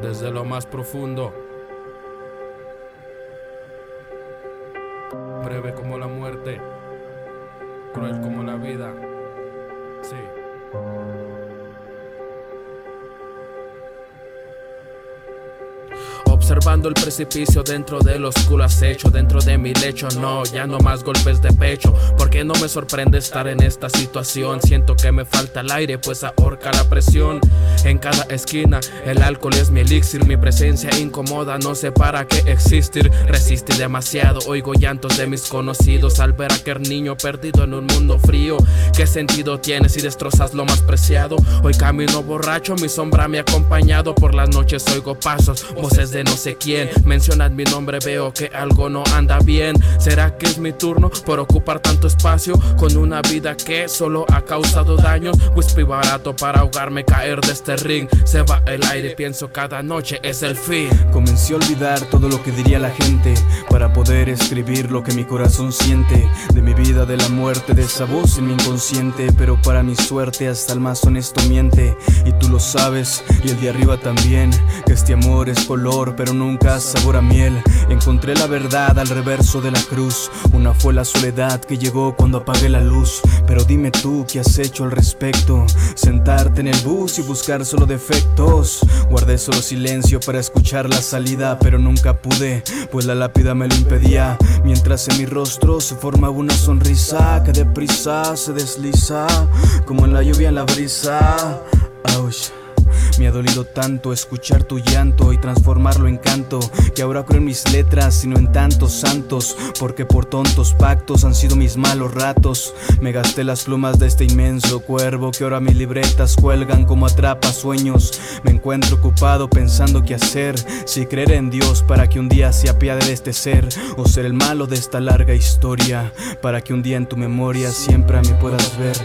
Desde lo más profundo. Breve como la muerte. Cruel como la vida. Sí. Observando el precipicio dentro del oscuro acecho, dentro de mi lecho, no, ya no más golpes de pecho, porque no me sorprende estar en esta situación. Siento que me falta el aire, pues ahorca la presión. En cada esquina, el alcohol es mi elixir, mi presencia incomoda, no sé para qué existir. Resistí demasiado, oigo llantos de mis conocidos al ver a aquel niño perdido en un mundo frío. ¿Qué sentido tiene si destrozas lo más preciado? Hoy camino borracho, mi sombra me ha acompañado, por las noches oigo pasos, voces de no sé quién. Mencionan mi nombre, veo que algo no anda bien. ¿Será que es mi turno por ocupar tanto espacio con una vida que solo ha causado daños? Whisky barato para ahogarme, caer de este ring. Se va el aire, pienso cada noche es el fin. Comencé a olvidar todo lo que diría la gente para poder escribir lo que mi corazón siente. De mi vida, de la muerte, de esa voz en mi inconsciente. Pero para mi suerte, hasta el más honesto miente. Y tú lo sabes, y el de arriba también. Que este amor es color, pero nunca sabor a miel. Encontré la verdad al reverso de la cruz. Una fue la soledad que llegó cuando apagué la luz. Pero dime tú qué has hecho al respecto. Sentarte en el bus y buscar solo defectos. Guardé solo silencio para escuchar la salida, pero nunca pude, pues la lápida me lo impedía. Mientras en mi rostro se formaba una sonrisa que deprisa se como en la lluvia en la brisa. Dolido tanto escuchar tu llanto y transformarlo en canto, que ahora creo en mis letras, sino en tantos santos, porque por tontos pactos han sido mis malos ratos. Me gasté las plumas de este inmenso cuervo que ahora mis libretas cuelgan como atrapa sueños. Me encuentro ocupado pensando qué hacer, si creer en Dios para que un día se apiade de este ser, o ser el malo de esta larga historia, para que un día en tu memoria siempre a mí puedas ver.